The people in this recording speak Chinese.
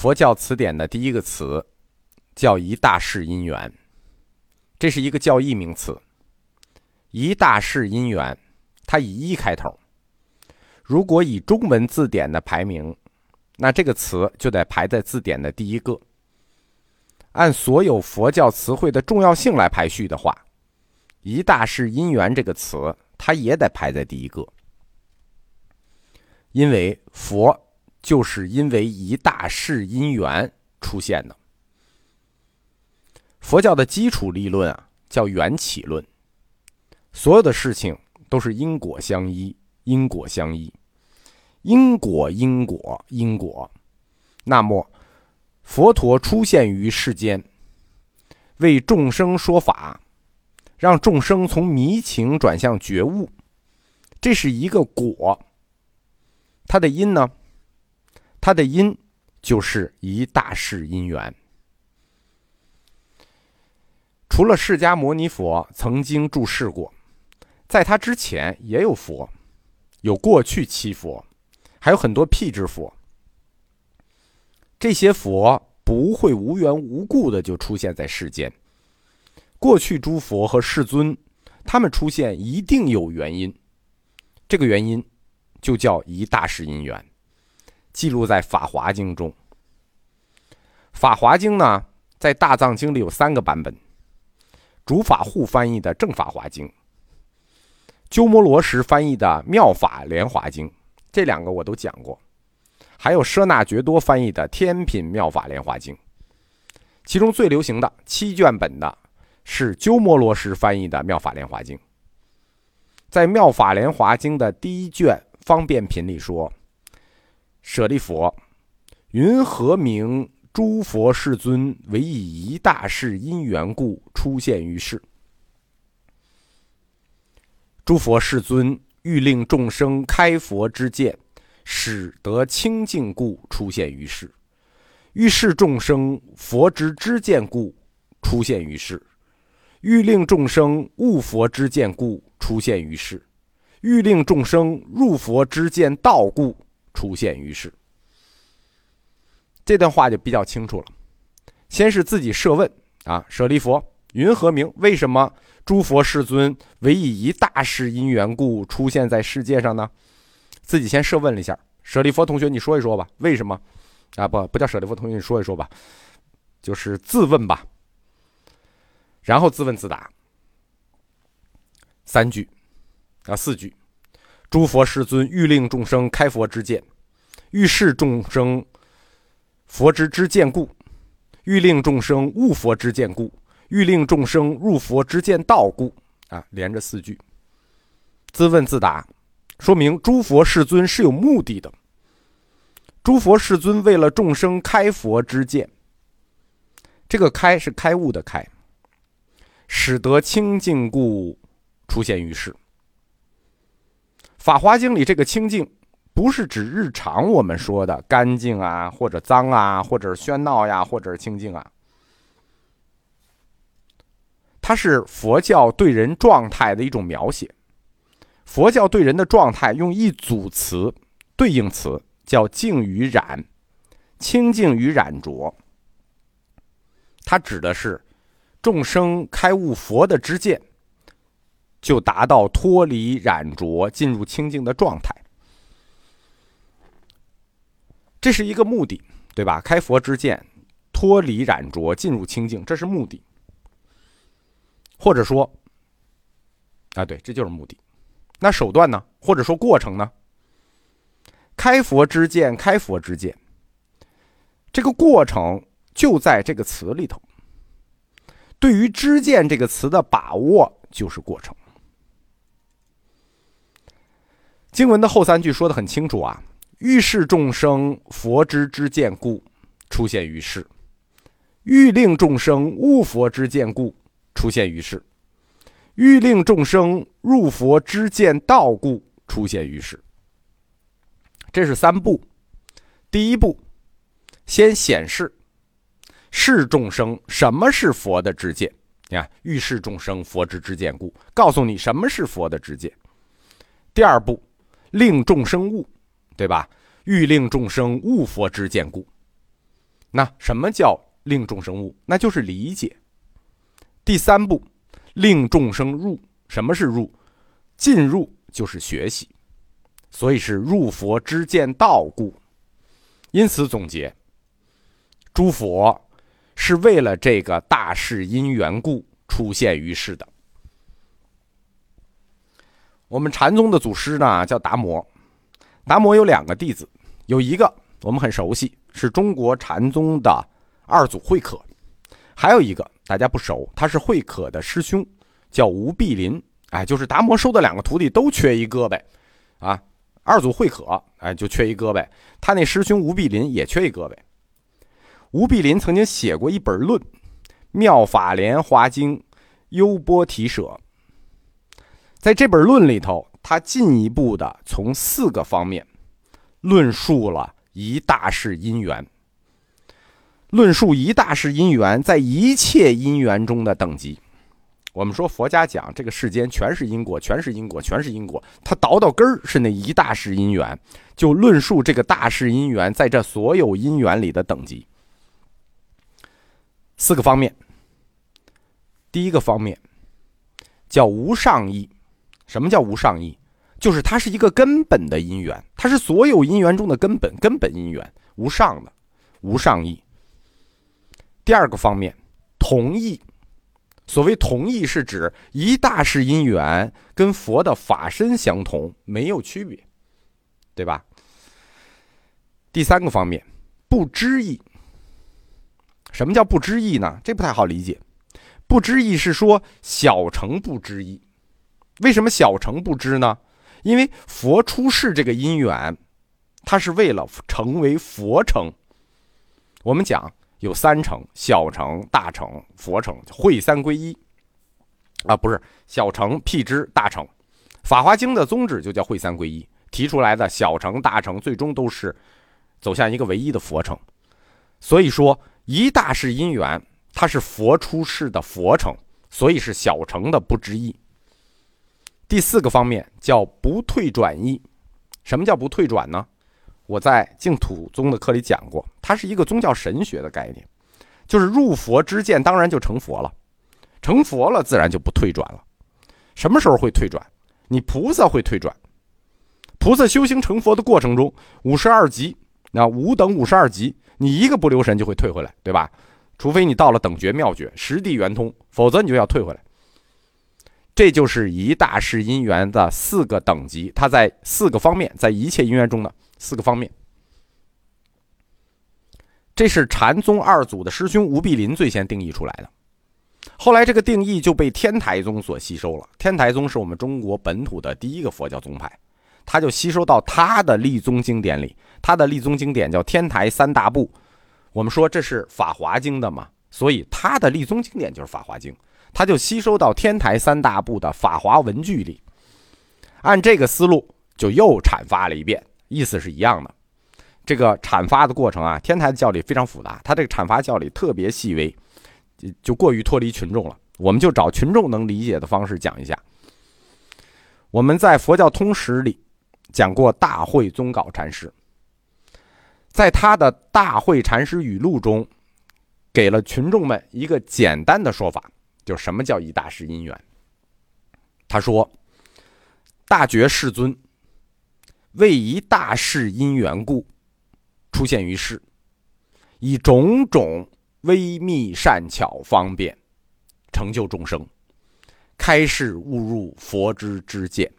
佛教词典的第一个词叫一大世因缘，这是一个教义名词。一大世因缘，它以一开头。如果以中文字典的排名，那这个词就得排在字典的第一个。按所有佛教词汇的重要性来排序的话，“一大世因缘”这个词，它也得排在第一个。因为佛就是因为一大事因缘出现的。佛教的基础理论啊，叫缘起论。所有的事情都是因果相依，因果相依，因果因果因果。那么，佛陀出现于世间，为众生说法，让众生从迷情转向觉悟，这是一个果。它的因呢？它的因就是一大世因缘。除了释迦牟尼佛曾经住世过。在他之前也有佛，有过去七佛，还有很多辟支佛。这些佛不会无缘无故的就出现在世间。过去诸佛和世尊，他们出现一定有原因，这个原因就叫一大世因缘，记录在《法华经》中。《法华经》呢，在大藏经里有三个版本，主法护翻译的正法华经。鸠摩罗什翻译的《妙法莲华经》，这两个我都讲过，还有舍那觉多翻译的《天品妙法莲华经》。其中最流行的七卷本的是鸠摩罗什翻译的《妙法莲华经》。在《妙法莲华经》的第一卷方便品里说：“舍利佛，云何名诸佛世尊为以一大事因缘故出现于世？”诸佛世尊欲令众生开佛之见，使得清净故出现于世；欲示众生佛之知见故出现于世；欲令众生悟佛之见故出现于世；欲令众生入佛之见道故出现于世。这段话就比较清楚了。先是自己设问啊，舍利佛，云何名？为什么？诸佛世尊唯以一大事因缘故出现在世界上呢？自己先设问了一下，舍利佛同学，你说一说吧，为什么？啊，不，不叫舍利佛同学，你说一说吧，就是自问吧。然后自问自答，三句，啊，四句。诸佛世尊欲令众生开佛之见，欲示众生佛之之见故，欲令众生悟佛之见故。欲令众生入佛之见道故，啊，连着四句，自问自答，说明诸佛世尊是有目的的。诸佛世尊为了众生开佛之见，这个开是开悟的开，使得清净故出现于世。法华经里这个清净，不是指日常我们说的干净啊，或者脏啊，或者喧闹呀，或者清净啊。它是佛教对人状态的一种描写。佛教对人的状态用一组词对应词，叫净与染，清净与染浊。它指的是众生开悟佛的知见，就达到脱离染浊，进入清净的状态。这是一个目的，对吧？开佛之见，脱离染浊，进入清净，这是目的。或者说，啊，对，这就是目的。那手段呢？或者说过程呢？开佛之见，开佛之见，这个过程就在这个词里头。对于“知见”这个词的把握，就是过程。经文的后三句说的很清楚啊：“欲示众生佛之知见故出现于世，欲令众生悟佛之见故。”出现于世，欲令众生入佛之见道故出现于世。这是三步。第一步，先显示示众生什么是佛的知见。你看，欲示众生佛之知见故，告诉你什么是佛的知见。第二步，令众生悟，对吧？欲令众生悟佛之见故。那什么叫令众生悟？那就是理解。第三步，令众生入。什么是入？进入就是学习，所以是入佛之见道故。因此总结，诸佛是为了这个大事因缘故出现于世的。我们禅宗的祖师呢叫达摩，达摩有两个弟子，有一个我们很熟悉，是中国禅宗的二祖慧可。还有一个大家不熟，他是慧可的师兄，叫吴碧林。哎，就是达摩收的两个徒弟都缺一胳膊，啊，二祖慧可，哎，就缺一胳膊。他那师兄吴碧林也缺一胳膊。吴碧林曾经写过一本论，《妙法莲华经优波提舍》。在这本论里头，他进一步的从四个方面论述了一大世因缘。论述一大世因缘在一切因缘中的等级。我们说佛家讲这个世间全是因果，全是因果，全是因果。他倒到根儿是那一大世因缘，就论述这个大世因缘在这所有因缘里的等级。四个方面。第一个方面叫无上义。什么叫无上义？就是它是一个根本的因缘，它是所有因缘中的根本，根本因缘，无上的，无上义。第二个方面，同义。所谓同义，是指一大事因缘跟佛的法身相同，没有区别，对吧？第三个方面，不知义。什么叫不知义呢？这不太好理解。不知义是说小乘不知义。为什么小乘不知呢？因为佛出世这个因缘，它是为了成为佛成。我们讲。有三成：小成、大成、佛成，会三归一。啊，不是小成、辟支、大成。法华经的宗旨就叫会三归一，提出来的小成、大成，最终都是走向一个唯一的佛成。所以说，一大是因缘，它是佛出世的佛成，所以是小乘的不知意。第四个方面叫不退转意。什么叫不退转呢？我在净土宗的课里讲过，它是一个宗教神学的概念，就是入佛之见，当然就成佛了，成佛了自然就不退转了。什么时候会退转？你菩萨会退转，菩萨修行成佛的过程中，五十二级，那五等五十二级，你一个不留神就会退回来，对吧？除非你到了等觉妙觉、实地圆通，否则你就要退回来。这就是一大世因缘的四个等级，它在四个方面，在一切因缘中呢。四个方面，这是禅宗二祖的师兄吴碧林最先定义出来的，后来这个定义就被天台宗所吸收了。天台宗是我们中国本土的第一个佛教宗派，他就吸收到他的立宗经典里，他的立宗经典叫天台三大部。我们说这是《法华经》的嘛，所以他的立宗经典就是《法华经》，他就吸收到天台三大部的法华文句里，按这个思路就又阐发了一遍。意思是一样的，这个阐发的过程啊，天台的教理非常复杂，他这个阐发教理特别细微，就过于脱离群众了。我们就找群众能理解的方式讲一下。我们在佛教通史里讲过大会宗稿禅师，在他的大会禅师语录中，给了群众们一个简单的说法，就什么叫一大世因缘。他说：“大觉世尊。”为一大世因缘故，出现于世，以种种微密善巧方便，成就众生，开示误入佛之之见。